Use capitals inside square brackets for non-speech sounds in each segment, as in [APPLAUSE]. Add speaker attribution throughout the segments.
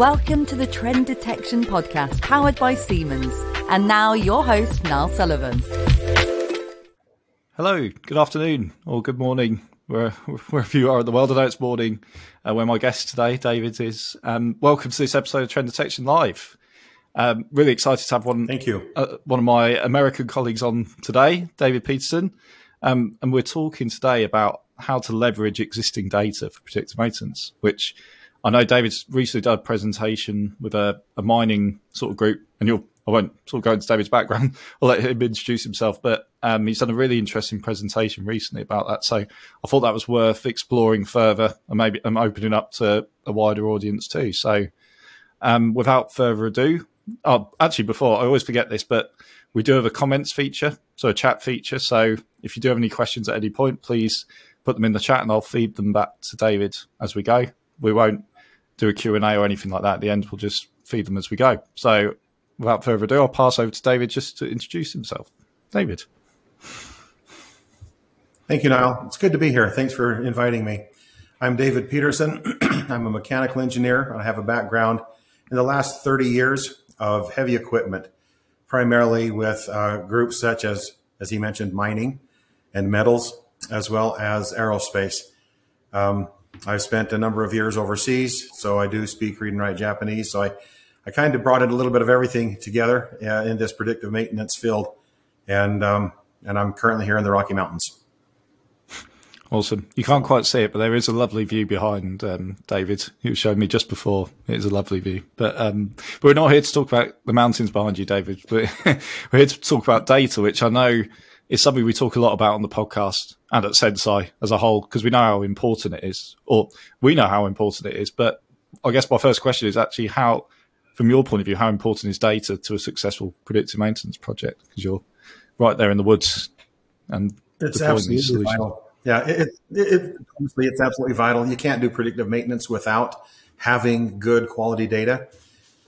Speaker 1: Welcome to the Trend Detection Podcast powered by Siemens. And now your host, Niall Sullivan.
Speaker 2: Hello, good afternoon or good morning, where, wherever you are in the world. I know it's morning uh, where my guest today, David, is. Um, welcome to this episode of Trend Detection Live. Um, really excited to have one.
Speaker 3: Thank you.
Speaker 2: Uh, one of my American colleagues on today, David Peterson, um, and we're talking today about how to leverage existing data for predictive maintenance, which I know David's recently done a presentation with a, a mining sort of group, and you'll I won't sort of go into David's background. [LAUGHS] I'll let him introduce himself, but um, he's done a really interesting presentation recently about that. So I thought that was worth exploring further, and maybe I'm opening up to a wider audience too. So um, without further ado, oh, actually, before I always forget this, but we do have a comments feature, so a chat feature. So if you do have any questions at any point, please put them in the chat, and I'll feed them back to David as we go. We won't do a Q&A or anything like that at the end. We'll just feed them as we go. So without further ado, I'll pass over to David just to introduce himself. David.
Speaker 3: Thank you, Niall. It's good to be here. Thanks for inviting me. I'm David Peterson. [CLEARS THROAT] I'm a mechanical engineer. I have a background in the last 30 years of heavy equipment, primarily with uh, groups such as, as he mentioned, mining and metals, as well as aerospace. Um, I've spent a number of years overseas, so I do speak, read, and write Japanese. So I, I kind of brought in a little bit of everything together uh, in this predictive maintenance field, and um, and I'm currently here in the Rocky Mountains.
Speaker 2: Awesome. You can't quite see it, but there is a lovely view behind um, David. Was showing me just before. It is a lovely view. But, um, we're not here to talk about the mountains behind you, David. But [LAUGHS] we're here to talk about data, which I know is something we talk a lot about on the podcast and at Senseye as a whole, because we know how important it is, or we know how important it is. But I guess my first question is actually how, from your point of view, how important is data to a successful predictive maintenance project? Because you're right there in the woods and
Speaker 3: it's absolutely vital. Yeah, it, it, it, honestly, it's absolutely vital. You can't do predictive maintenance without having good quality data.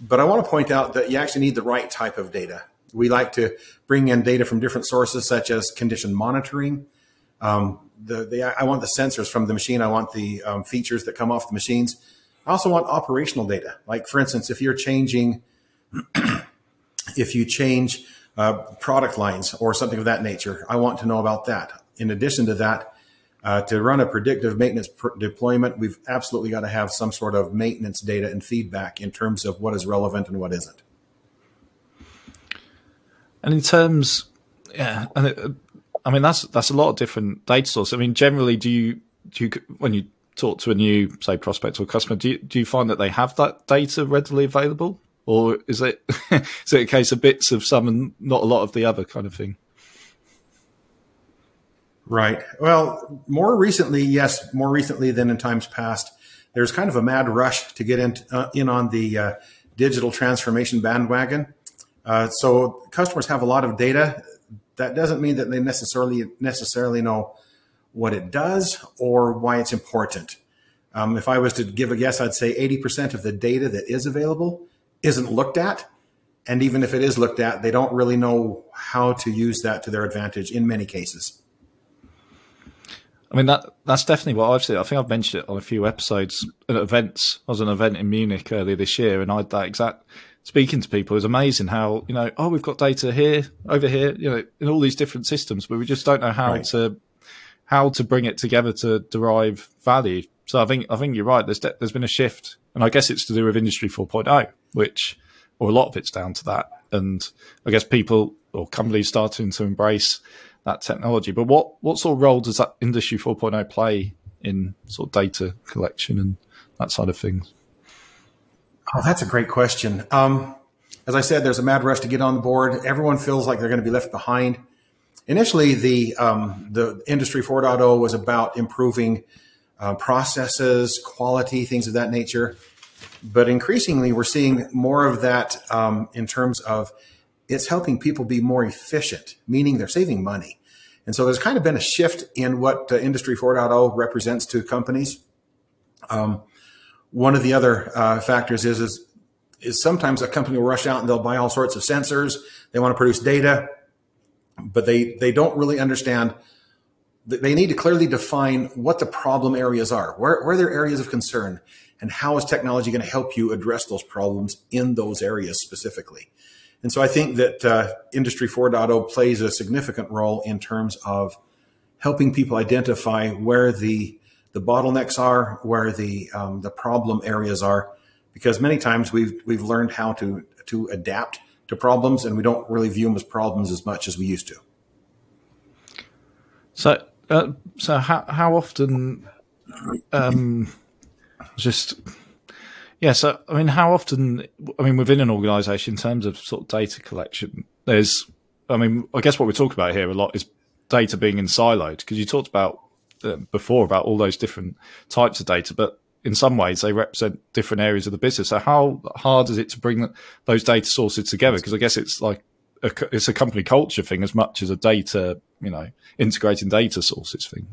Speaker 3: But I want to point out that you actually need the right type of data. We like to bring in data from different sources, such as condition monitoring. Um, the, the, I want the sensors from the machine. I want the um, features that come off the machines. I also want operational data. Like, for instance, if you're changing, [CLEARS THROAT] if you change uh, product lines or something of that nature, I want to know about that. In addition to that, uh, to run a predictive maintenance pr- deployment, we've absolutely got to have some sort of maintenance data and feedback in terms of what is relevant and what isn't.
Speaker 2: And in terms, yeah, and it, I mean that's that's a lot of different data sources. I mean, generally, do you do you when you talk to a new say prospect or customer, do you, do you find that they have that data readily available, or is it [LAUGHS] is it a case of bits of some and not a lot of the other kind of thing?
Speaker 3: Right. Well, more recently, yes, more recently than in times past, there's kind of a mad rush to get in, uh, in on the uh, digital transformation bandwagon. Uh, so customers have a lot of data. That doesn't mean that they necessarily necessarily know what it does or why it's important. Um, if I was to give a guess, I'd say 80% of the data that is available isn't looked at. And even if it is looked at, they don't really know how to use that to their advantage in many cases.
Speaker 2: I mean that that's definitely what I've seen. I think I've mentioned it on a few episodes at events. I was at an event in Munich earlier this year, and I had that exact speaking to people is amazing how you know oh we've got data here over here you know in all these different systems but we just don't know how right. to how to bring it together to derive value. So i think i think you're right. There's there's been a shift and i guess it's to do with industry 4.0 which or a lot of it's down to that. And i guess people or companies starting to embrace that technology. But what what sort of role does that industry 4.0 play in sort of data collection and that side of things
Speaker 3: Oh, that's a great question. Um, as I said, there's a mad rush to get on the board. Everyone feels like they're going to be left behind. Initially, the um, the industry 4.0 was about improving uh, processes, quality, things of that nature. But increasingly, we're seeing more of that um, in terms of it's helping people be more efficient, meaning they're saving money. And so there's kind of been a shift in what uh, Industry 4.0 represents to companies. Um, one of the other uh, factors is, is is sometimes a company will rush out and they'll buy all sorts of sensors. They want to produce data, but they they don't really understand they need to clearly define what the problem areas are, where, where are there areas of concern, and how is technology going to help you address those problems in those areas specifically. And so I think that uh, Industry 4.0 plays a significant role in terms of helping people identify where the the bottlenecks are, where the um, the problem areas are, because many times we've we've learned how to to adapt to problems, and we don't really view them as problems as much as we used to.
Speaker 2: So, uh, so how how often, um, just yeah. So, I mean, how often? I mean, within an organisation, in terms of sort of data collection, there's. I mean, I guess what we talk about here a lot is data being in siloed because you talked about before about all those different types of data, but in some ways they represent different areas of the business. So how hard is it to bring those data sources together? Because I guess it's like a, it's a company culture thing as much as a data, you know, integrating data sources thing.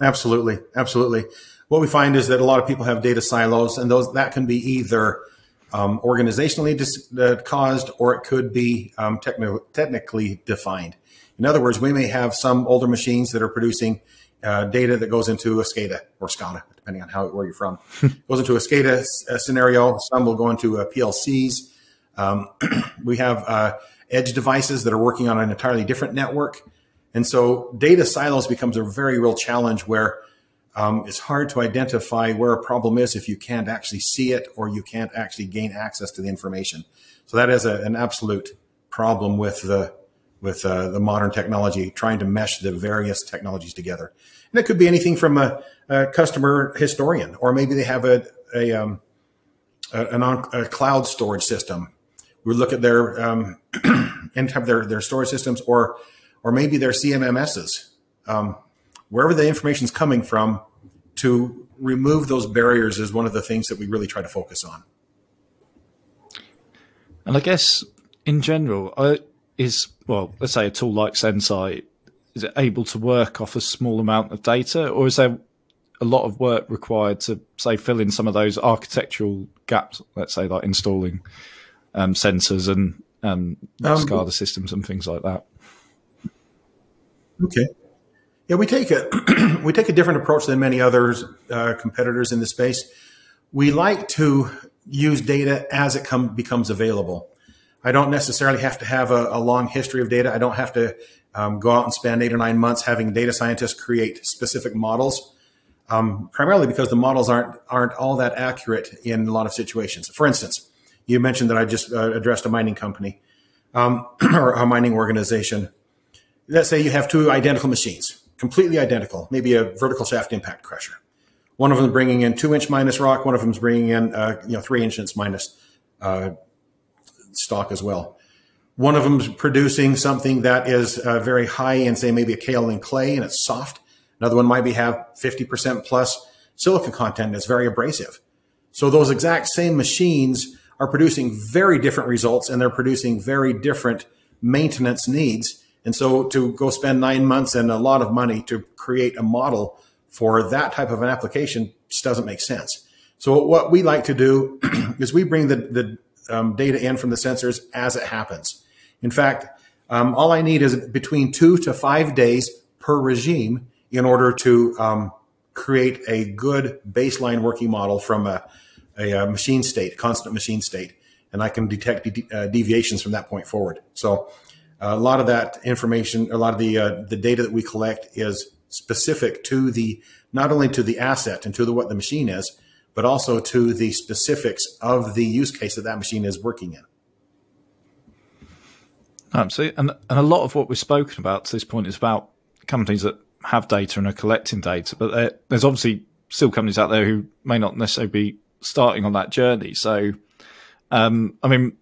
Speaker 3: Absolutely, absolutely. What we find is that a lot of people have data silos, and those that can be either um, organizationally dis- uh, caused or it could be um, techni- technically defined. In other words, we may have some older machines that are producing uh, data that goes into a SCADA or SCADA, depending on how where you're from. [LAUGHS] goes into a SCADA uh, scenario. Some will go into PLCs. Um, [CLEARS THROAT] we have uh, edge devices that are working on an entirely different network, and so data silos becomes a very real challenge where um, it's hard to identify where a problem is if you can't actually see it or you can't actually gain access to the information. So that is a, an absolute problem with the with uh, the modern technology, trying to mesh the various technologies together. And it could be anything from a, a customer historian, or maybe they have a a, um, a, a cloud storage system. We look at their um, [CLEARS THROAT] and have their their storage systems, or or maybe their CMMSs. Um, wherever the information is coming from, to remove those barriers is one of the things that we really try to focus on.
Speaker 2: And I guess in general, uh, is well, let's say a tool like Senseye is it able to work off a small amount of data, or is there a lot of work required to say fill in some of those architectural gaps? Let's say like installing um, sensors and um, um, SCADA systems and things like that.
Speaker 3: Okay. Yeah, we take a [CLEARS THROAT] we take a different approach than many others uh, competitors in the space. We like to use data as it come, becomes available. I don't necessarily have to have a, a long history of data. I don't have to um, go out and spend eight or nine months having data scientists create specific models. Um, primarily because the models aren't aren't all that accurate in a lot of situations. For instance, you mentioned that I just uh, addressed a mining company um, [CLEARS THROAT] or a mining organization. Let's say you have two identical machines, completely identical, maybe a vertical shaft impact crusher. One of them bringing in two inch minus rock. One of them is bringing in uh, you know three inches minus uh, stock as well. One of them is producing something that is uh, very high in, say, maybe a kaolin clay and it's soft. Another one might be have 50% plus silica content and it's very abrasive. So those exact same machines are producing very different results and they're producing very different maintenance needs. And so to go spend nine months and a lot of money to create a model for that type of an application just doesn't make sense. So what we like to do [CLEARS THROAT] is we bring the, the um, data in from the sensors as it happens. In fact, um, all I need is between two to five days per regime in order to um, create a good baseline working model from a, a, a, machine state, constant machine state, and I can detect de- uh, deviations from that point forward. So uh, a lot of that information, a lot of the uh, the data that we collect is specific to the not only to the asset and to the, what the machine is, but also to the specifics of the use case that that machine is working in.
Speaker 2: Absolutely. And, and a lot of what we've spoken about to this point is about companies that have data and are collecting data, but there's obviously still companies out there who may not necessarily be starting on that journey. So, um, I mean,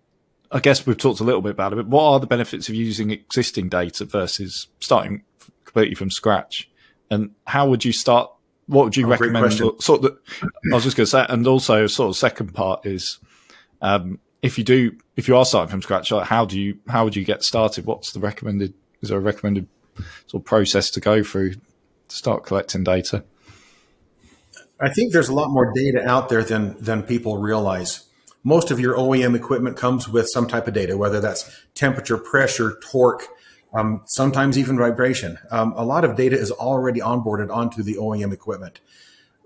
Speaker 2: I guess we've talked a little bit about it, but what are the benefits of using existing data versus starting completely from scratch? And how would you start what would you oh, recommend? Sort of, I was just going to say, and also sort of second part is, um, if you do, if you are starting from scratch, how do you, how would you get started? What's the recommended? Is there a recommended sort of process to go through to start collecting data?
Speaker 3: I think there's a lot more data out there than than people realize. Most of your OEM equipment comes with some type of data, whether that's temperature, pressure, torque, um, sometimes even vibration. Um, a lot of data is already onboarded onto the OEM equipment.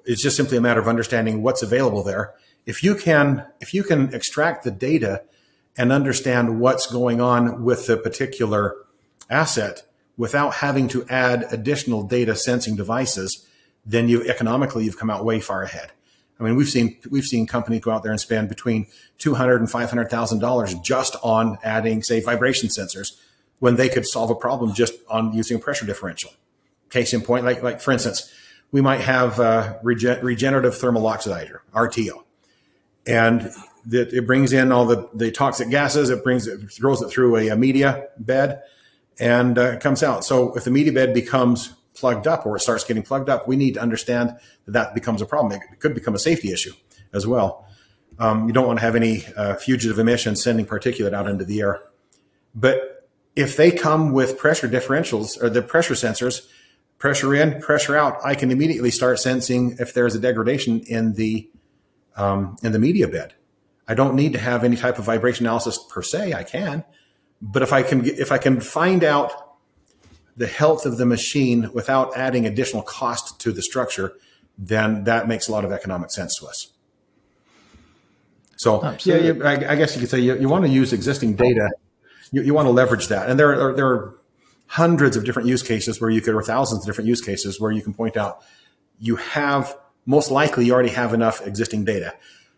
Speaker 3: It's just simply a matter of understanding what's available there. If you can, if you can extract the data and understand what's going on with the particular asset without having to add additional data sensing devices, then you economically you've come out way far ahead. I mean, we've seen we've seen companies go out there and spend between two hundred and five hundred thousand dollars just on adding, say, vibration sensors, when they could solve a problem just on using a pressure differential. Case in point, like like for instance, we might have regen- regenerative thermal oxidizer (RTO), and that it brings in all the, the toxic gases. It brings it throws it through a, a media bed, and uh, it comes out. So if the media bed becomes plugged up or it starts getting plugged up, we need to understand that that becomes a problem. It could become a safety issue as well. Um, you don't want to have any uh, fugitive emissions sending particulate out into the air. But if they come with pressure differentials or the pressure sensors, pressure in, pressure out, I can immediately start sensing if there's a degradation in the um, in the media bed. I don't need to have any type of vibration analysis per se. I can, but if I can if I can find out the health of the machine without adding additional cost to the structure, then that makes a lot of economic sense to us. So Absolutely. yeah, yeah I, I, guess you could say you, you want to use existing data. You, you want to leverage that, and there are there are hundreds of different use cases where you could, or thousands of different use cases where you can point out you have most likely you already have enough existing data.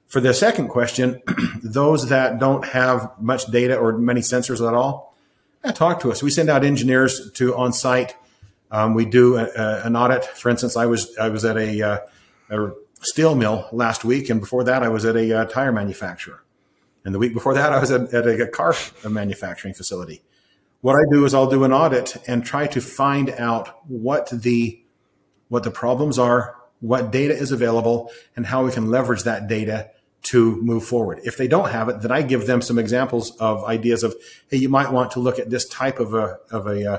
Speaker 3: For the second question, [CLEARS THROAT] those that don't have much data or many sensors at all, yeah, talk to us. We send out engineers to on site. Um, we do a, a, an audit. For instance, I was I was at a, uh, a, steel mill last week, and before that, I was at a uh, tire manufacturer. And the week before that, I was at, at a car manufacturing facility. What I do is I'll do an audit and try to find out what the what the problems are, what data is available, and how we can leverage that data to move forward. If they don't have it, then I give them some examples of ideas of, hey, you might want to look at this type of a of a uh,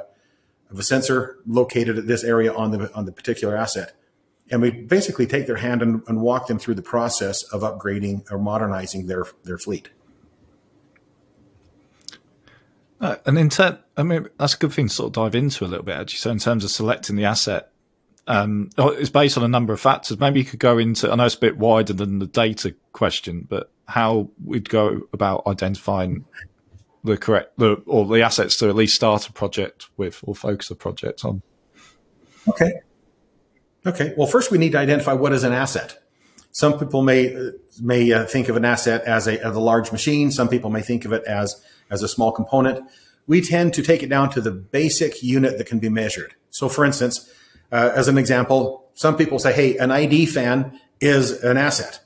Speaker 3: of a sensor located at this area on the on the particular asset. And we basically take their hand and, and walk them through the process of upgrading or modernizing their their fleet.
Speaker 2: Uh, and in ter- I mean, that's a good thing to sort of dive into a little bit, actually. So, in terms of selecting the asset, um, oh, it's based on a number of factors. Maybe you could go into, I know it's a bit wider than the data question, but how we'd go about identifying the correct, the, or the assets to at least start a project with or focus a project on.
Speaker 3: Okay. Okay. Well, first we need to identify what is an asset. Some people may may uh, think of an asset as a, as a large machine. Some people may think of it as as a small component. We tend to take it down to the basic unit that can be measured. So, for instance, uh, as an example, some people say, hey, an ID fan is an asset.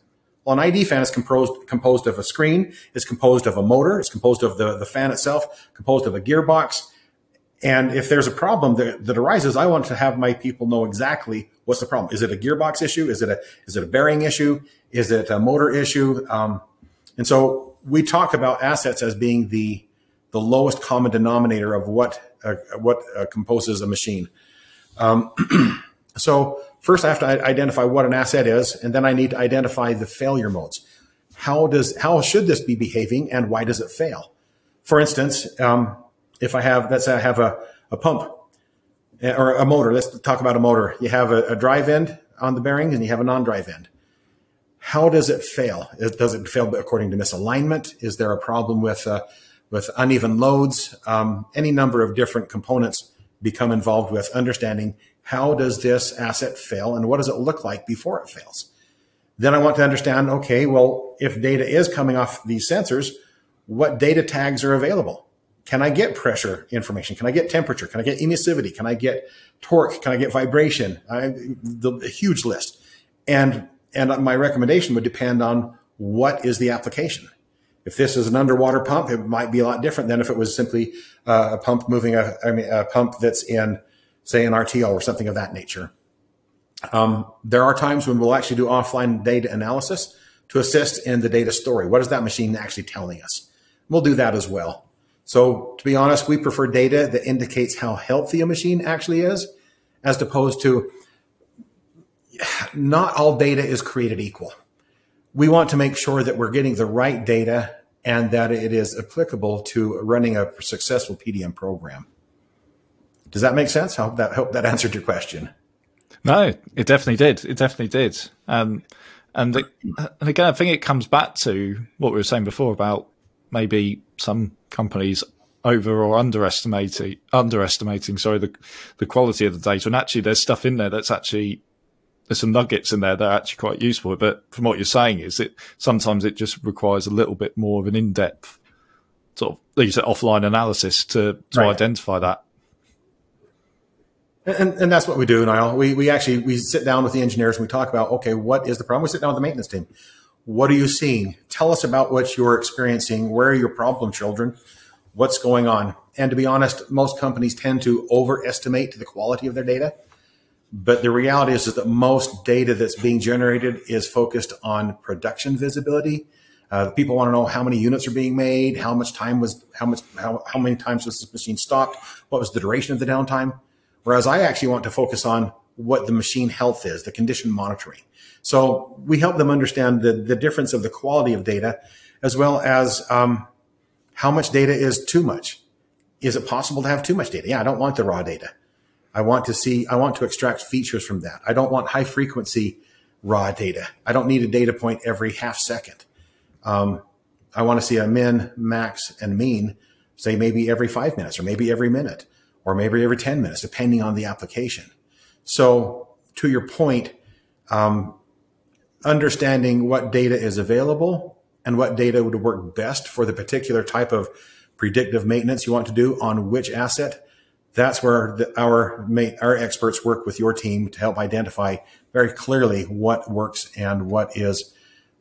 Speaker 3: Well, an ID fan is composed, composed of a screen, it's composed of a motor, it's composed of the, the fan itself, composed of a gearbox. And if there's a problem that, that arises, I want to have my people know exactly what's the problem. Is it a gearbox issue? Is it a, is it a bearing issue? Is it a motor issue? Um, and so we talk about assets as being the, the lowest common denominator of what, uh, what uh, composes a machine. Um, [CLEARS THROAT] so first I have to identify what an asset is, and then I need to identify the failure modes. How does how should this be behaving, and why does it fail? For instance, um, if I have let's say I have a, a pump eh, or a motor. Let's talk about a motor. You have a, a drive end on the bearing, and you have a non-drive end. How does it fail? Does it fail according to misalignment? Is there a problem with uh, with uneven loads? Um, any number of different components become involved with understanding how does this asset fail and what does it look like before it fails. Then I want to understand, okay, well, if data is coming off these sensors, what data tags are available? Can I get pressure information? Can I get temperature? Can I get emissivity? Can I get torque? Can I get vibration? I, the, a huge list. And, and my recommendation would depend on what is the application. If this is an underwater pump, it might be a lot different than if it was simply uh, a pump moving a, I mean, a pump that's in, say, an RTO or something of that nature. Um, there are times when we'll actually do offline data analysis to assist in the data story. What is that machine actually telling us? We'll do that as well. So to be honest, we prefer data that indicates how healthy a machine actually is, as opposed to not all data is created equal we want to make sure that we're getting the right data and that it is applicable to running a successful PDM program. Does that make sense? I hope that hope that answered your question.
Speaker 2: No, it definitely did. It definitely did. Um, and it, and again, I think it comes back to what we were saying before about maybe some companies over or underestimating underestimating sorry the the quality of the data and actually there's stuff in there that's actually there's some nuggets in there that are actually quite useful but from what you're saying is it sometimes it just requires a little bit more of an in-depth sort of like you said offline analysis to to right. identify that
Speaker 3: and, and that's what we do, Niall. We, we actually we sit down with the engineers and we talk about okay, what is the problem? We sit down with the maintenance team. What are you seeing? Tell us about what you're experiencing. Where are your problem children? What's going on? And to be honest, most companies tend to overestimate the quality of their data. But the reality is, is that most data that's being generated is focused on production visibility. Uh, people want to know how many units are being made, how much time was, how much, how, how many times was this machine stopped, what was the duration of the downtime. Whereas I actually want to focus on what the machine health is, the condition monitoring. So we help them understand the, the difference of the quality of data as well as um, how much data is too much. Is it possible to have too much data? Yeah, I don't want the raw data. I want to see, I want to extract features from that. I don't want high frequency raw data. I don't need a data point every half second. Um, I want to see a min, max, and mean, say maybe every five minutes or maybe every minute or maybe every 10 minutes, depending on the application. So, to your point, um, understanding what data is available and what data would work best for the particular type of predictive maintenance you want to do on which asset. That's where the, our our experts work with your team to help identify very clearly what works and what is,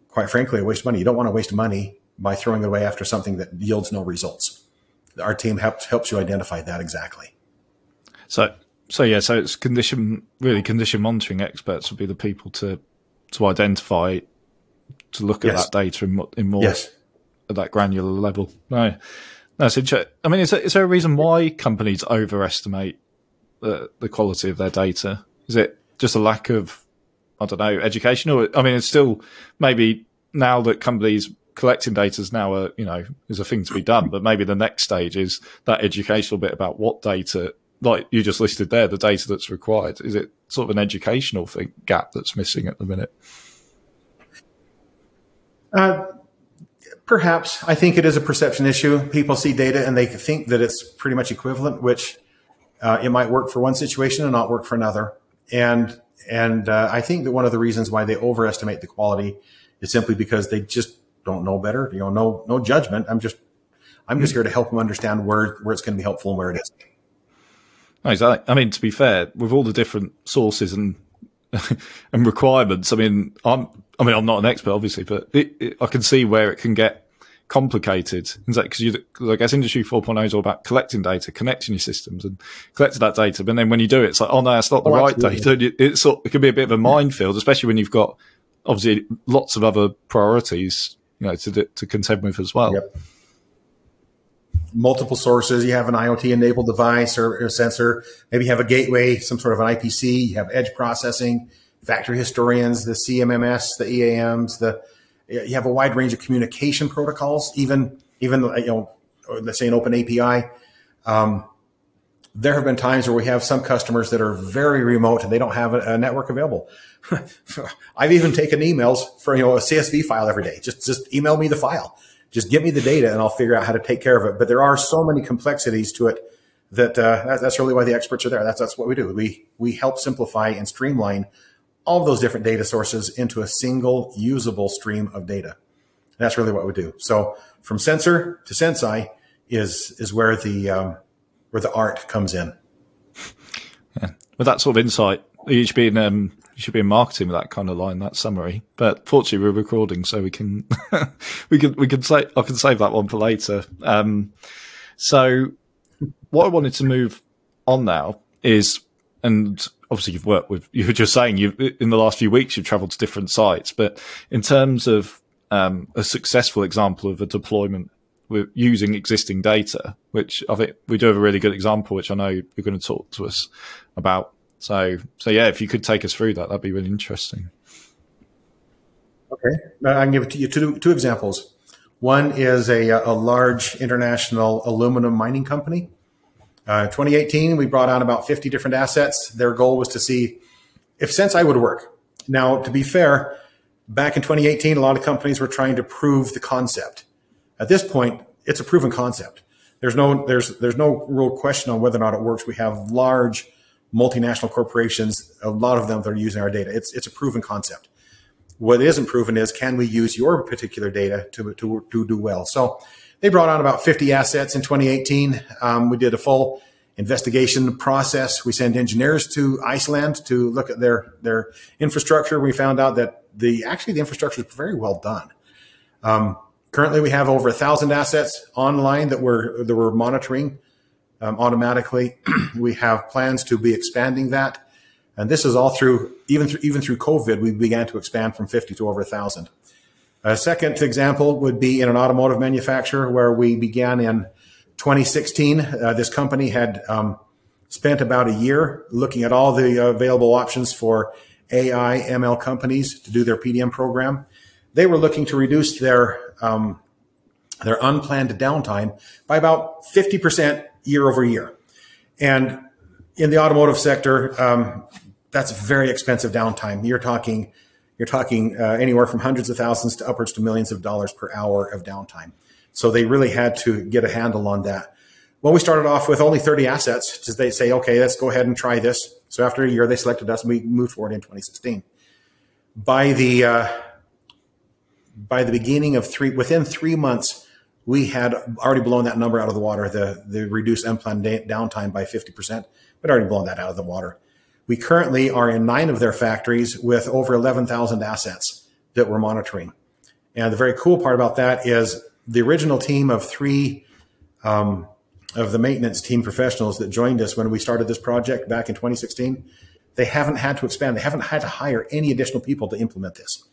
Speaker 3: quite frankly, a waste of money. You don't want to waste money by throwing it away after something that yields no results. Our team helps helps you identify that exactly.
Speaker 2: So, so yeah, so it's condition really condition monitoring experts would be the people to to identify to look at yes. that data in, in more yes. at that granular level. No, that's interesting. I mean, is there, is there a reason why companies overestimate the the quality of their data? Is it just a lack of I don't know education, or I mean, it's still maybe now that companies collecting data is now a you know is a thing to be done, but maybe the next stage is that educational bit about what data like you just listed there, the data that's required? Is it sort of an educational thing, gap that's missing at the minute?
Speaker 3: Uh, perhaps. I think it is a perception issue. People see data and they think that it's pretty much equivalent, which uh, it might work for one situation and not work for another. And and uh, I think that one of the reasons why they overestimate the quality is simply because they just don't know better. You know, no no judgment. I'm just I'm just here to help them understand where where it's going to be helpful and where it isn't.
Speaker 2: Exactly. I mean, to be fair, with all the different sources and [LAUGHS] and requirements, I mean, I'm I mean, I'm not an expert, obviously, but it, it, I can see where it can get complicated. Because you, I guess Industry 4.0 is all about collecting data, connecting your systems, and collecting that data. But then when you do it, it's like, oh no, that's not the oh, right absolutely. data. It's it can be a bit of a minefield, especially when you've got obviously lots of other priorities, you know, to to contend with as well. Yep
Speaker 3: multiple sources. You have an IoT enabled device or, or, sensor. Maybe you have a gateway, some sort of an IPC. You have edge processing, factory historians, the CMMS, the EAMs. The you have a wide range of communication protocols. Even even you know, let's say an open API. Um, there have been times where we have some customers that are very remote and they don't have a, a network available. [LAUGHS] I've even taken emails for you know a CSV file every day. Just just email me the file just give me the data and I'll figure out how to take care of it. But there are so many complexities to it that uh, that's really why the experts are there. That's that's what we do. We we help simplify and streamline all those different data sources into a single usable stream of data. And that's really what we do. So from sensor to Senseye is is where the um, where the art comes in.
Speaker 2: Yeah. With that sort of insight, you should be um, you should be in marketing with that kind of line, that summary. But fortunately, we're recording, so we can [LAUGHS] we can we can say I can save that one for later. Um, so what I wanted to move on now is, and obviously you've worked with [LAUGHS] you were just saying you in the last few weeks you've travelled to different sites, but in terms of um, a successful example of a deployment with using existing data, which I think we do have a really good example, which I know you're going to talk to us about so, so yeah, if you could take us through that, that'd be really interesting.
Speaker 3: Okay, I can give it to you two, two examples. One is a, a large international aluminum mining company. Uh, 2018, we brought on about 50 different assets. Their goal was to see if Senseye would work. Now, to be fair, back in 2018, a lot of companies were trying to prove the concept. At this point, it's a proven concept. There's no there's there's no real question on whether or not it works. We have large multinational corporations, a lot of them that are using our data. It's it's a proven concept. What isn't proven is can we use your particular data to to, to do well? So they brought on about 50 assets in 2018. Um, we did a full investigation process. We sent engineers to Iceland to look at their their infrastructure. We found out that the actually the infrastructure is very well done. Um, currently, we have over a thousand assets online that we're that we're monitoring um, automatically. [CLEARS THROAT] we have plans to be expanding that, and this is all through even through even through COVID. We began to expand from 50 to over thousand. A second example would be in an automotive manufacturer where we began in 2016. Uh, this company had um, spent about a year looking at all the available options for AI ML companies to do their PDM program. They were looking to reduce their um, their unplanned downtime by about 50% year over year. And in the automotive sector, um, that's very expensive downtime. You're talking you're talking uh, anywhere from hundreds of thousands to upwards to millions of dollars per hour of downtime. So they really had to get a handle on that. Well, we started off with only 30 assets. So they say, okay, let's go ahead and try this. So after a year, they selected us and we moved forward in 2016. By the uh, by the beginning of three, within three months, we had already blown that number out of the water. The the reduced unplanned downtime by 50 percent, but already blown that out of the water. We currently are in nine of their factories with over 11,000 assets that we're monitoring. And the very cool part about that is the original team of three um, of the maintenance team professionals that joined us when we started this project back in 2016, they haven't had to expand. They haven't had to hire any additional people to implement this.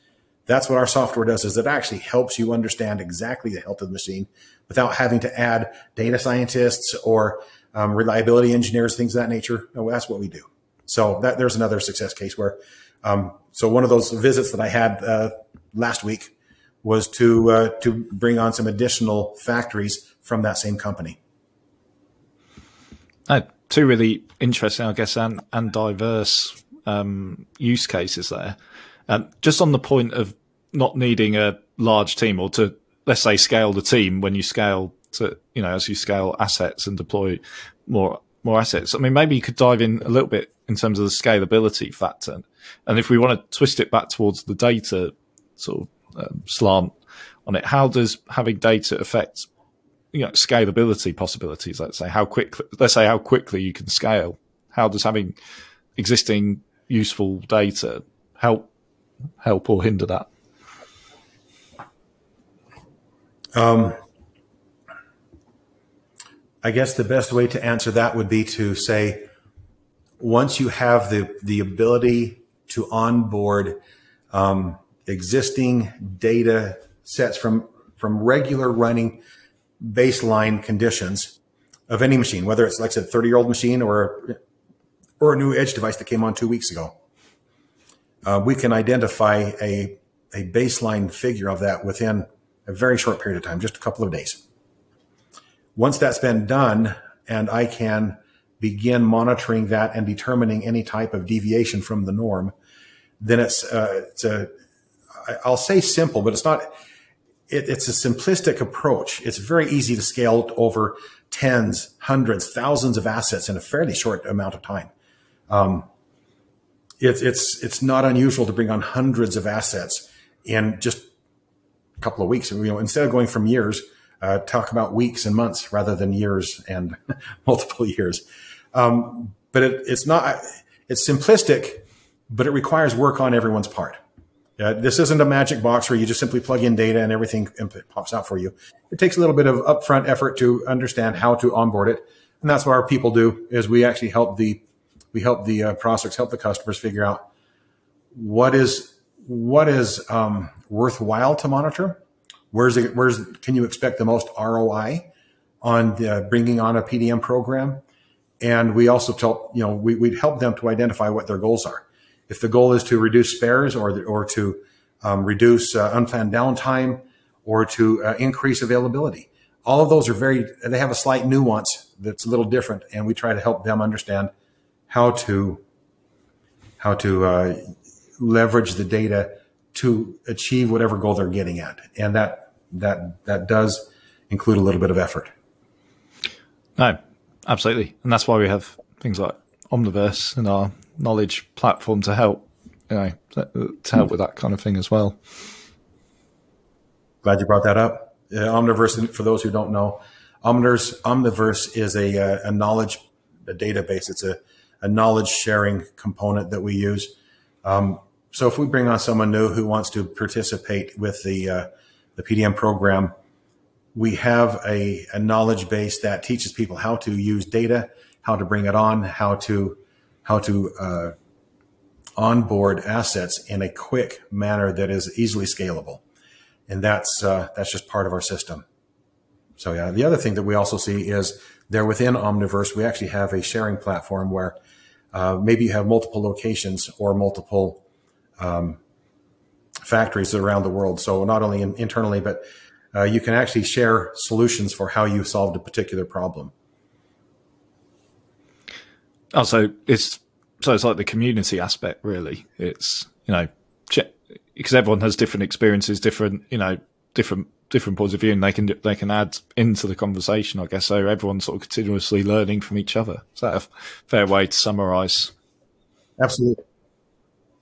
Speaker 3: That's what our software does is it actually helps you understand exactly the health of the machine without having to add data scientists or um, reliability engineers, things of that nature. That's what we do. So that, there's another success case where, um, so one of those visits that I had uh, last week was to uh, to bring on some additional factories from that same company.
Speaker 2: Uh, two really interesting, I guess, and, and diverse um, use cases there. Um, just on the point of not needing a large team or to, let's say, scale the team when you scale to, you know, as you scale assets and deploy more more assets. I mean, maybe you could dive in a little bit in terms of the scalability factor. And if we want to twist it back towards the data sort of um, slant on it, how does having data affect you know scalability possibilities let's say how quickly let's say how quickly you can scale how does having existing useful data help help or hinder that
Speaker 3: um, i guess the best way to answer that would be to say once you have the the ability to onboard um, existing data sets from from regular running baseline conditions of any machine, whether it's like I said, 30 year old machine or, or a new edge device that came on two weeks ago. Uh, we can identify a, a baseline figure of that within a very short period of time, just a couple of days. Once that's been done and I can begin monitoring that and determining any type of deviation from the norm, then it's, uh, it's a, I'll say simple, but it's not, it, it's a simplistic approach. It's very easy to scale over tens, hundreds, thousands of assets in a fairly short amount of time. Um, it, it's it's not unusual to bring on hundreds of assets in just a couple of weeks. You know, instead of going from years, uh, talk about weeks and months rather than years and [LAUGHS] multiple years. Um, but it, it's not. It's simplistic, but it requires work on everyone's part. Uh, this isn't a magic box where you just simply plug in data and everything pops out for you. It takes a little bit of upfront effort to understand how to onboard it, and that's what our people do. Is we actually help the we help the uh, prospects, help the customers figure out what is what is um, worthwhile to monitor. Where's it, where's can you expect the most ROI on the, bringing on a PDM program? And we also tell you know we we help them to identify what their goals are if the goal is to reduce spares or, the, or to um, reduce uh, unplanned downtime or to uh, increase availability, all of those are very, they have a slight nuance that's a little different, and we try to help them understand how to how to uh, leverage the data to achieve whatever goal they're getting at, and that that that does include a little bit of effort.
Speaker 2: No, absolutely, and that's why we have things like Omniverse and our knowledge platform to help, you know, to help with that kind of thing as well.
Speaker 3: Glad you brought that up. Uh, Omniverse, for those who don't know, Omniverse, Omniverse is a, uh, a knowledge a database. It's a, a knowledge sharing component that we use. Um, so if we bring on someone new who wants to participate with the uh, the PDM program, we have a, a knowledge base that teaches people how to use data, how to bring it on, how to how to uh, onboard assets in a quick manner that is easily scalable, and that's uh, that's just part of our system. So yeah, the other thing that we also see is there within Omniverse, we actually have a sharing platform where uh, maybe you have multiple locations or multiple um, factories around the world. So not only in, internally, but uh, you can actually share solutions for how you solved a particular problem.
Speaker 2: Also, it's so it's like the community aspect. Really, it's you know because everyone has different experiences, different you know different different points of view, and they can they can add into the conversation. I guess so. Everyone's sort of continuously learning from each other. Is that a fair way to summarise?
Speaker 3: Absolutely.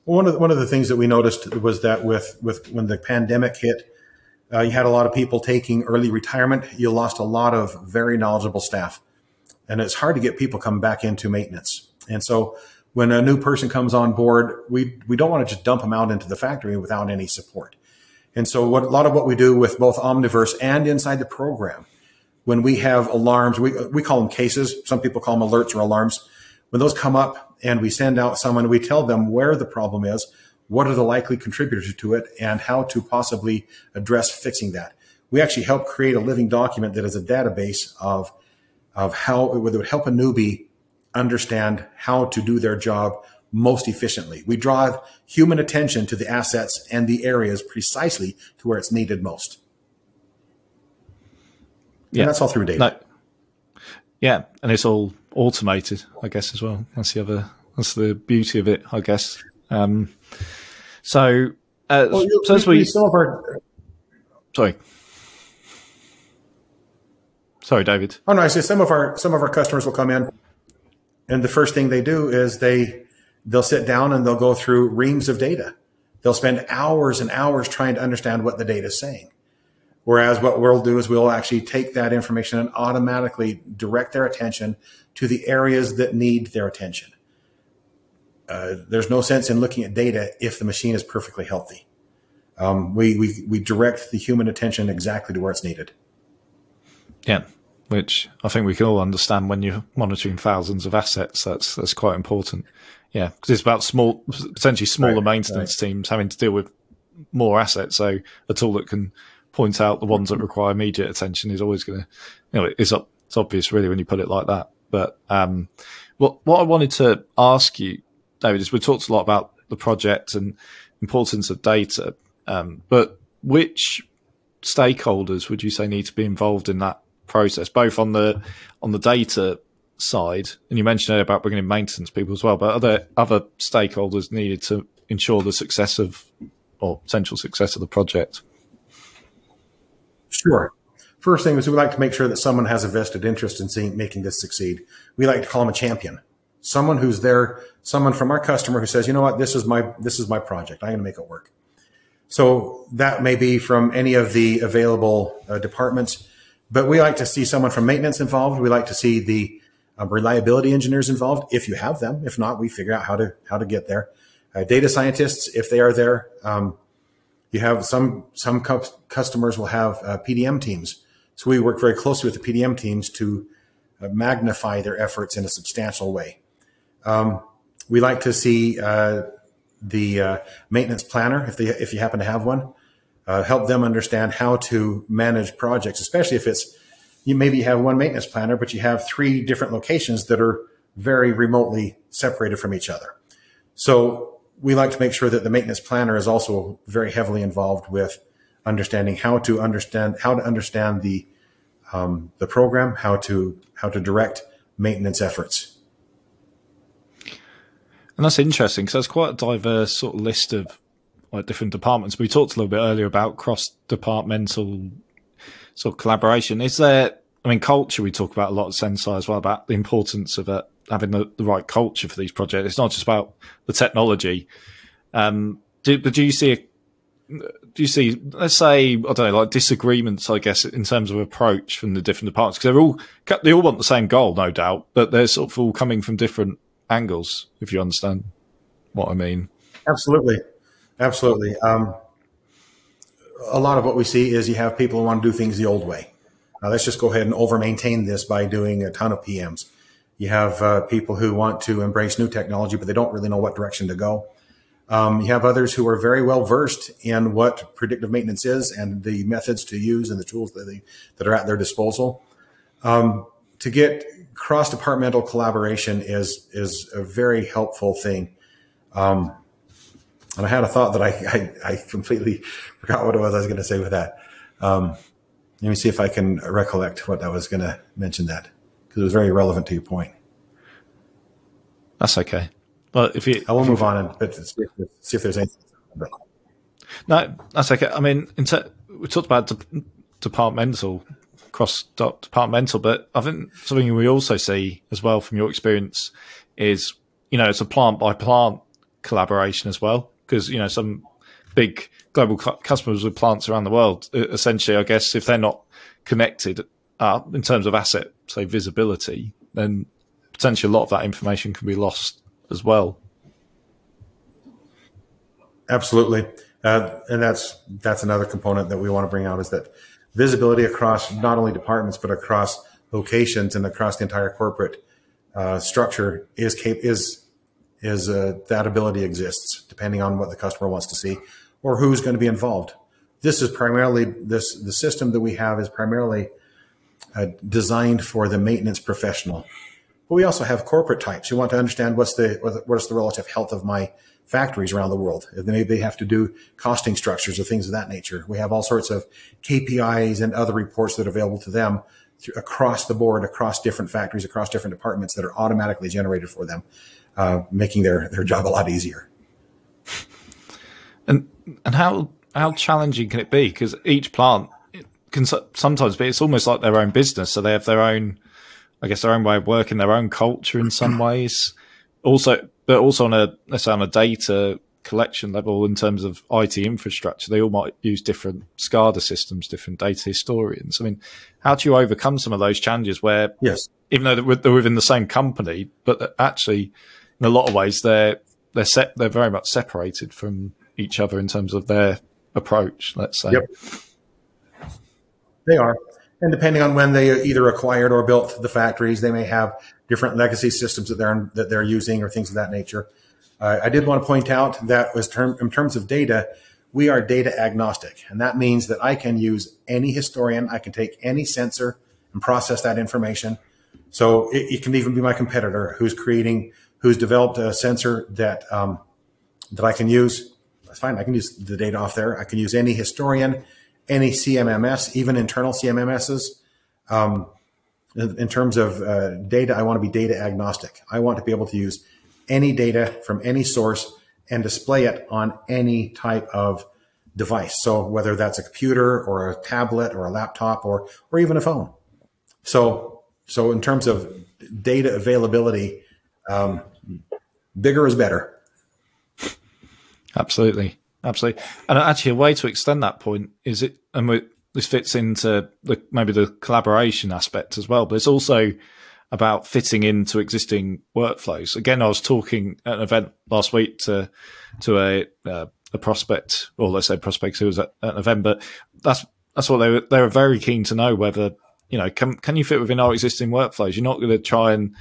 Speaker 3: One of the, one of the things that we noticed was that with with when the pandemic hit, uh, you had a lot of people taking early retirement. You lost a lot of very knowledgeable staff, and it's hard to get people come back into maintenance. And so, when a new person comes on board, we we don't want to just dump them out into the factory without any support. And so, what a lot of what we do with both Omniverse and inside the program, when we have alarms, we we call them cases. Some people call them alerts or alarms. When those come up, and we send out someone, we tell them where the problem is, what are the likely contributors to it, and how to possibly address fixing that. We actually help create a living document that is a database of, of how it would help a newbie understand how to do their job most efficiently. We draw human attention to the assets and the areas precisely to where it's needed most. Yeah, and that's all through data. No.
Speaker 2: Yeah, and it's all automated, I guess, as well. That's the other. That's the beauty of it, I guess. Um, so, uh, well, so as we, some of our, sorry, sorry, David.
Speaker 3: Oh no, I say some of our some of our customers will come in, and the first thing they do is they they'll sit down and they'll go through reams of data. They'll spend hours and hours trying to understand what the data is saying. Whereas what we'll do is we'll actually take that information and automatically direct their attention to the areas that need their attention. Uh, there's no sense in looking at data if the machine is perfectly healthy. Um, we, we, we direct the human attention exactly to where it's needed.
Speaker 2: Yeah, which I think we can all understand when you're monitoring thousands of assets. That's that's quite important. Yeah, because it's about small, potentially smaller right, maintenance right. teams having to deal with more assets. So a tool that can point out the ones that [CLEARS THROAT] require immediate attention is always going to, you know, it's, it's obvious really when you put it like that. But um, what what I wanted to ask you, David, is we talked a lot about the project and importance of data, um, but which stakeholders would you say need to be involved in that process, both on the on the data side, and you mentioned about bringing in maintenance people as well, but other other stakeholders needed to ensure the success of or potential success of the project.
Speaker 3: Sure. First thing is we like to make sure that someone has a vested interest in seeing, making this succeed. We like to call them a champion, someone who's there, someone from our customer who says, you know what, this is my, this is my project. I'm going to make it work. So that may be from any of the available uh, departments, but we like to see someone from maintenance involved. We like to see the um, reliability engineers involved, if you have them. If not, we figure out how to how to get there. Uh, data scientists, if they are there, um, you have some some cu- customers will have uh, PDM teams so we work very closely with the PDM teams to uh, magnify their efforts in a substantial way. Um, we like to see uh, the uh, maintenance planner, if they if you happen to have one, uh, help them understand how to manage projects, especially if it's you maybe have one maintenance planner, but you have three different locations that are very remotely separated from each other. So we like to make sure that the maintenance planner is also very heavily involved with understanding how to understand how to understand the um, the program, how to how to direct maintenance efforts.
Speaker 2: And that's interesting because there's quite a diverse sort of list of like different departments. We talked a little bit earlier about cross departmental sort of collaboration. Is there? I mean, culture. We talk about a lot at Senseye as well about the importance of it, having the, the, right culture for these projects. It's not just about the technology. Um, do, but do you see a do you see, let's say, I don't know, like disagreements, I guess, in terms of approach from the different departments? Because they're all, they all want the same goal, no doubt, but they're sort of all coming from different angles, if you understand what I mean.
Speaker 3: Absolutely. Absolutely. Um, a lot of what we see is you have people who want to do things the old way. Now, let's just go ahead and over maintain this by doing a ton of PMs. You have uh, people who want to embrace new technology, but they don't really know what direction to go. Um, you have others who are very well versed in what predictive maintenance is and the methods to use and the tools that they that are at their disposal. Um, to get cross departmental collaboration is is a very helpful thing. Um, and I had a thought that I, I, I completely [LAUGHS] forgot what it was I was going to say with that. Um, let me see if I can recollect what I was going to mention that because it was very relevant to your point.
Speaker 2: That's okay. But if you,
Speaker 3: I will move on and see if, see if there's anything.
Speaker 2: No, that's okay. I mean, ter- we talked about de- departmental, cross departmental, but I think something we also see as well from your experience is, you know, it's a plant by plant collaboration as well. Because, you know, some big global cu- customers with plants around the world, essentially, I guess, if they're not connected in terms of asset, say, visibility, then potentially a lot of that information can be lost as well.
Speaker 3: Absolutely, uh, and that's that's another component that we want to bring out is that visibility across not only departments but across locations and across the entire corporate uh, structure is cap- is is uh, that ability exists depending on what the customer wants to see or who's going to be involved. This is primarily this the system that we have is primarily uh, designed for the maintenance professional but we also have corporate types who want to understand what's the what's the relative health of my factories around the world. Maybe they have to do costing structures or things of that nature. We have all sorts of KPIs and other reports that are available to them across the board, across different factories, across different departments that are automatically generated for them, uh, making their their job a lot easier.
Speaker 2: And and how how challenging can it be? Because each plant can sometimes be it's almost like their own business, so they have their own I guess their own way of working, their own culture in some [CLEARS THROAT] ways. Also, but also on a let's say on a data collection level in terms of IT infrastructure, they all might use different SCADA systems, different data historians. I mean, how do you overcome some of those challenges where,
Speaker 3: yes,
Speaker 2: even though they're within the same company, but actually, in a lot of ways, they're they're set, they're very much separated from each other in terms of their approach. Let's say.
Speaker 3: Yep. They are. And depending on when they either acquired or built the factories, they may have different legacy systems that they're that they're using or things of that nature. Uh, I did want to point out that was term, in terms of data, we are data agnostic, and that means that I can use any historian, I can take any sensor and process that information. So it, it can even be my competitor who's creating, who's developed a sensor that um, that I can use. That's fine. I can use the data off there. I can use any historian any CMMS, even internal CMMSs. Um, in, in, terms of uh, data, I want to be data agnostic. I want to be able to use any data from any source and display it on any type of device. So whether that's a computer or a tablet or a laptop or or even a phone. So so in terms of data availability, um, bigger is better.
Speaker 2: Absolutely. Absolutely. And actually, a way to extend that point is it, and we, this fits into the, maybe the collaboration aspect as well, but it's also about fitting into existing workflows. Again, I was talking at an event last week to to a uh, a prospect, or let's say prospect who was at, at an event, but that's that's what they were. They were very keen to know whether you know can can you fit within our existing workflows. You're not going to try and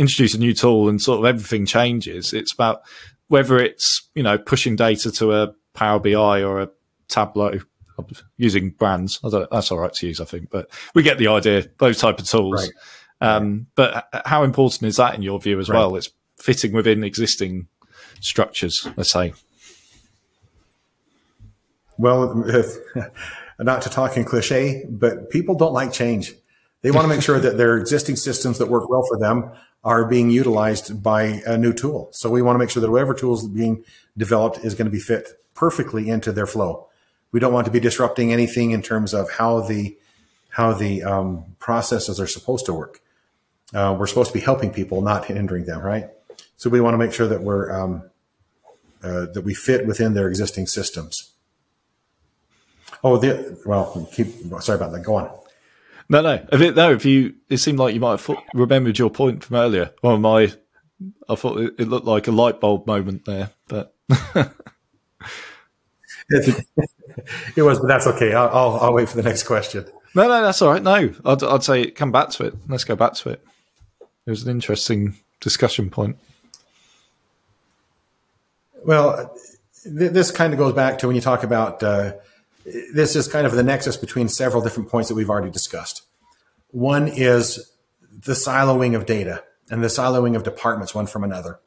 Speaker 2: introduce a new tool and sort of everything changes. It's about whether it's you know pushing data to a Power BI or a Tableau using brands. that's all right to use, I think, but we get the idea. Those type of tools. Right. Um, but how important is that in your view as right. well? It's fitting within existing structures, let's say.
Speaker 3: Well, [LAUGHS] not to talk in cliche, but people don't like change. They want to make sure that their existing systems that work well for them are being utilized by a new tool. So we want to make sure that whatever tools being developed is going to be fit perfectly into their flow. We don't want to be disrupting anything in terms of how the how the um, processes are supposed to work. Uh, we're supposed to be helping people, not hindering them, right? So we want to make sure that we're um, uh, that we fit within their existing systems. Oh, the, well, keep sorry about that. Go on.
Speaker 2: No, no. If it, no, if you, it seemed like you might have remembered your point from earlier. Well, my, I thought it, it looked like a light bulb moment there, but. [LAUGHS]
Speaker 3: it, was, but that's okay. I'll, I'll, I'll, wait for the next question.
Speaker 2: No, no, that's all right. No, I'd, I'd say come back to it. Let's go back to it. It was an interesting discussion point.
Speaker 3: Well, th- this kind of goes back to when you talk about uh, this is kind of the nexus between several different points that we've already discussed. One is the siloing of data and the siloing of departments one from another.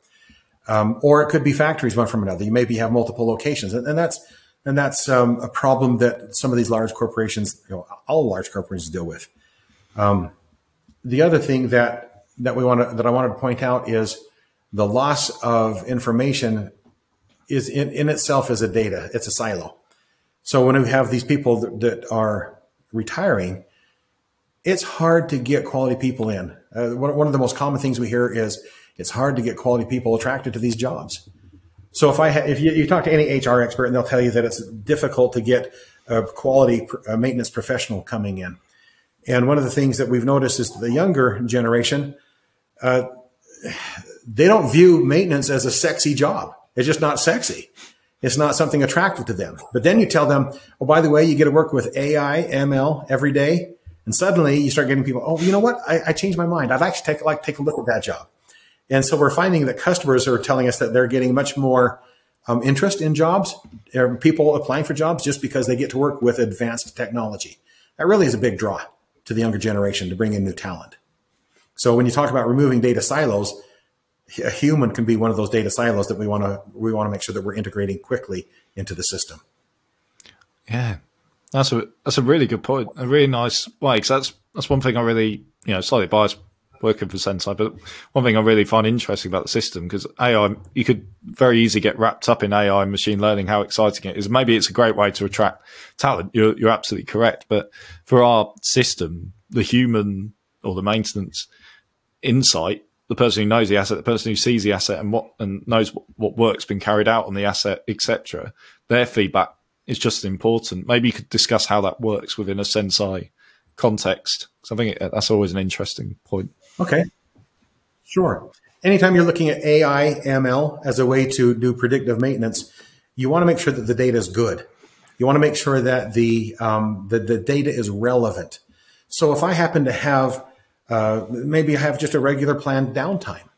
Speaker 3: Um, or it could be factories one from another. You maybe have multiple locations, and, and that's and that's um, a problem that some of these large corporations, you know, all large corporations deal with. Um, the other thing that that we want to, that I wanted to point out is the loss of information is in, in itself as a data. It's a silo. So when we have these people that, that are retiring, it's hard to get quality people in. Uh, one, one of the most common things we hear is it's hard to get quality people attracted to these jobs. So if I ha- if you, you, talk to any HR expert and they'll tell you that it's difficult to get a quality a maintenance professional coming in. And one of the things that we've noticed is the younger generation, uh, they don't view maintenance as a sexy job. It's just not sexy. It's not something attractive to them. But then you tell them, oh, by the way, you get to work with AI, ML every day. And suddenly you start getting people, oh, you know what? I, I changed my mind. I'd actually take, like take a look at that job. And so we're finding that customers are telling us that they're getting much more um, interest in jobs, people applying for jobs just because they get to work with advanced technology. That really is a big draw to the younger generation to bring in new talent. So when you talk about removing data silos, a human can be one of those data silos that we want to we want to make sure that we're integrating quickly into the system.
Speaker 2: Yeah, that's a that's a really good point. A really nice way because that's that's one thing I really you know slightly biased working for Senseye, but one thing I really find interesting about the system because AI you could very easily get wrapped up in AI and machine learning. How exciting it is! Maybe it's a great way to attract talent. You're you're absolutely correct, but for our system, the human or the maintenance insight the person who knows the asset, the person who sees the asset and what and knows what, what work's been carried out on the asset, etc. Their feedback is just important. Maybe you could discuss how that works within a Senseye context. Because I think it, that's always an interesting point.
Speaker 3: Okay, sure. Anytime you're looking at AI, ML as a way to do predictive maintenance, you want to make sure that the data is good. You want to make sure that the um, the, the data is relevant. So if I happen to have uh, maybe I have just a regular planned downtime.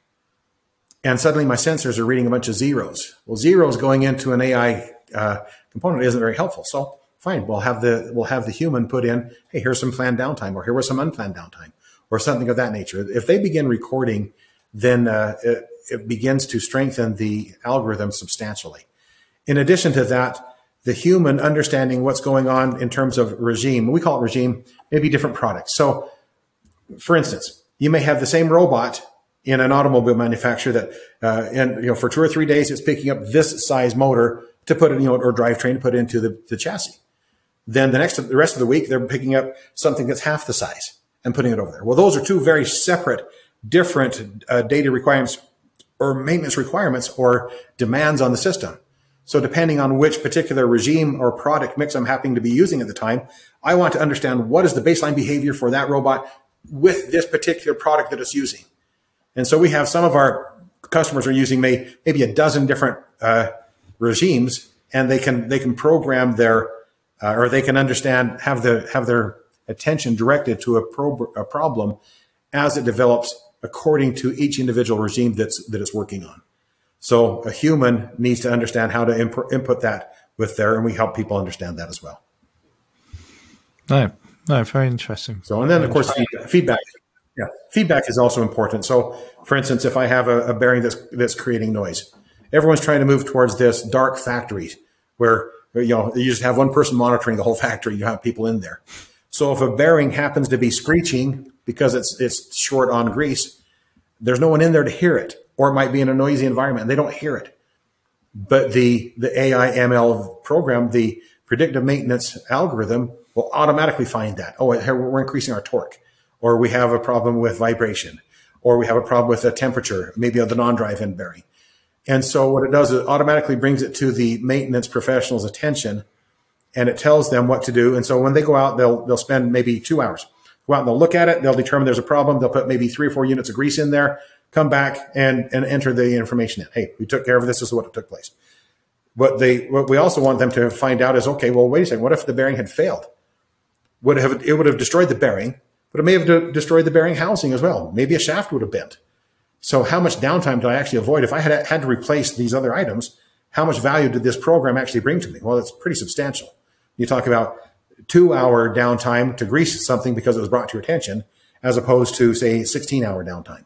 Speaker 3: And suddenly my sensors are reading a bunch of zeros. Well, zeros going into an AI uh, component isn't very helpful. So fine, we'll have the we'll have the human put in, hey, here's some planned downtime, or here was some unplanned downtime, or something of that nature. If they begin recording, then uh, it, it begins to strengthen the algorithm substantially. In addition to that, the human understanding what's going on in terms of regime, we call it regime, maybe different products. So for instance, you may have the same robot in an automobile manufacturer that, uh, and you know, for two or three days, it's picking up this size motor to put it, you know, or drivetrain to put into the, the chassis. Then the next, the rest of the week, they're picking up something that's half the size and putting it over there. Well, those are two very separate, different uh, data requirements or maintenance requirements or demands on the system. So depending on which particular regime or product mix I'm happening to be using at the time, I want to understand what is the baseline behavior for that robot with this particular product that it's using. And so we have some of our customers are using may, maybe a dozen different uh, regimes, and they can they can program their uh, or they can understand have the have their attention directed to a, pro- a problem as it develops according to each individual regime that's that it's working on. So a human needs to understand how to imp- input that with there, and we help people understand that as well.
Speaker 2: No, no, very interesting.
Speaker 3: So, and then of course feedback. Yeah, feedback is also important. So, for instance, if I have a, a bearing that's that's creating noise, everyone's trying to move towards this dark factory where you know you just have one person monitoring the whole factory. You have people in there. So if a bearing happens to be screeching because it's it's short on grease, there's no one in there to hear it, or it might be in a noisy environment and they don't hear it. But the the AI ML program, the predictive maintenance algorithm, will automatically find that. Oh, we're increasing our torque, or we have a problem with vibration, or we have a problem with the temperature, maybe of the non-drive end bearing. And so what it does is it automatically brings it to the maintenance professional's attention and it tells them what to do. And so when they go out, they'll they'll spend maybe two hours. Go out and they'll look at it, they'll determine there's a problem, they'll put maybe three or four units of grease in there, come back and, and enter the information in. Hey, we took care of this, this is what took place. What they what we also want them to find out is okay, well, wait a second, what if the bearing had failed? Would have it would have destroyed the bearing, but it may have destroyed the bearing housing as well. Maybe a shaft would have bent. So how much downtime did I actually avoid? If I had had to replace these other items, how much value did this program actually bring to me? Well, it's pretty substantial. You talk about two hour downtime to grease something because it was brought to your attention, as opposed to say 16 hour downtime.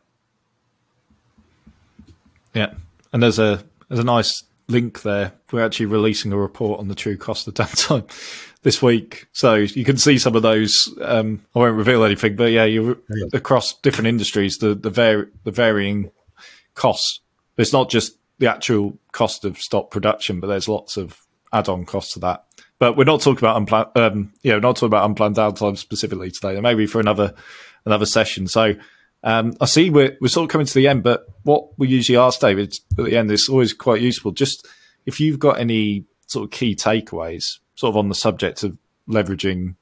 Speaker 2: Yeah. And there's a, there's a nice link there. We're actually releasing a report on the true cost of [LAUGHS] downtime this week, so you can see some of those. Um, I won't reveal anything, but yeah, you across different industries, the the, var- the varying costs. It's not just the actual cost of stock production, but there's lots of add-on costs to that. But we're not talking about unplanned, um, you know, not talking about unplanned downtime specifically today. Maybe for another another session. So um, I see we're we're sort of coming to the end, but what we usually ask David at the end is always quite useful. Just if you've got any sort of key takeaways sort of on the subject of leveraging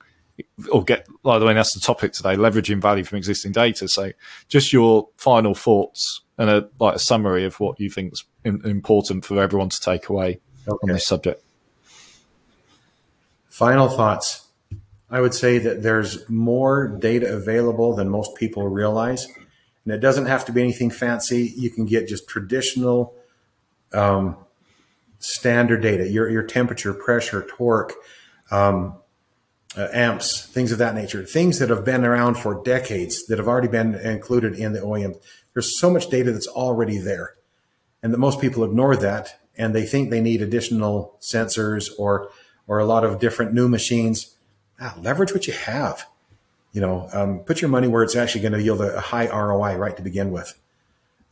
Speaker 2: or get by the way that's the topic today leveraging value from existing data so just your final thoughts and a like a summary of what you think is important for everyone to take away okay. on this subject
Speaker 3: final thoughts i would say that there's more data available than most people realize and it doesn't have to be anything fancy you can get just traditional um, standard data, your, your temperature, pressure, torque, um, uh, amps, things of that nature, things that have been around for decades that have already been included in the OEM. There's so much data that's already there, and that most people ignore that, and they think they need additional sensors or or a lot of different new machines. Ah, leverage what you have. You know, um, put your money where it's actually going to yield a, a, high ROI right to begin with.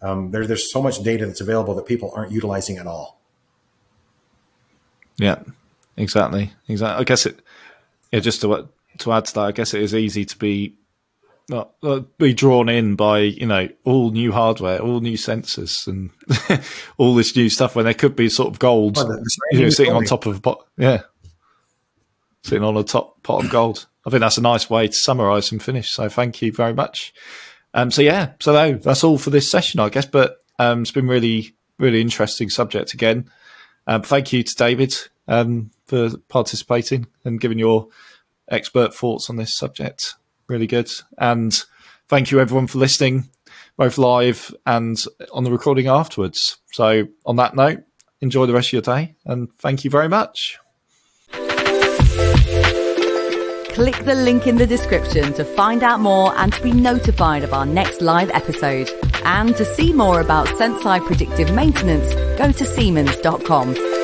Speaker 3: Um, there, there's so much data that's available that people aren't utilizing at all.
Speaker 2: Yeah, exactly, exactly. I guess it. Yeah, just to to add to that, I guess it is easy to be not uh, be drawn in by you know all new hardware, all new sensors, and [LAUGHS] all this new stuff when there could be sort of gold, well, you know, sitting on top of a pot, yeah, sitting on a top pot of gold. I think that's a nice way to summarise and finish. So thank you very much. Um, so yeah, so no, that's all for this session, I guess. But um, it's been really, really interesting subject again. Um, thank you to David um, for participating and giving your expert thoughts on this subject. Really good. And thank you everyone for listening, both live and on the recording afterwards. So, on that note, enjoy the rest of your day and thank you very much.
Speaker 1: Click the link in the description to find out more and to be notified of our next live episode. And to see more about Senseye predictive maintenance, go to Siemens.com.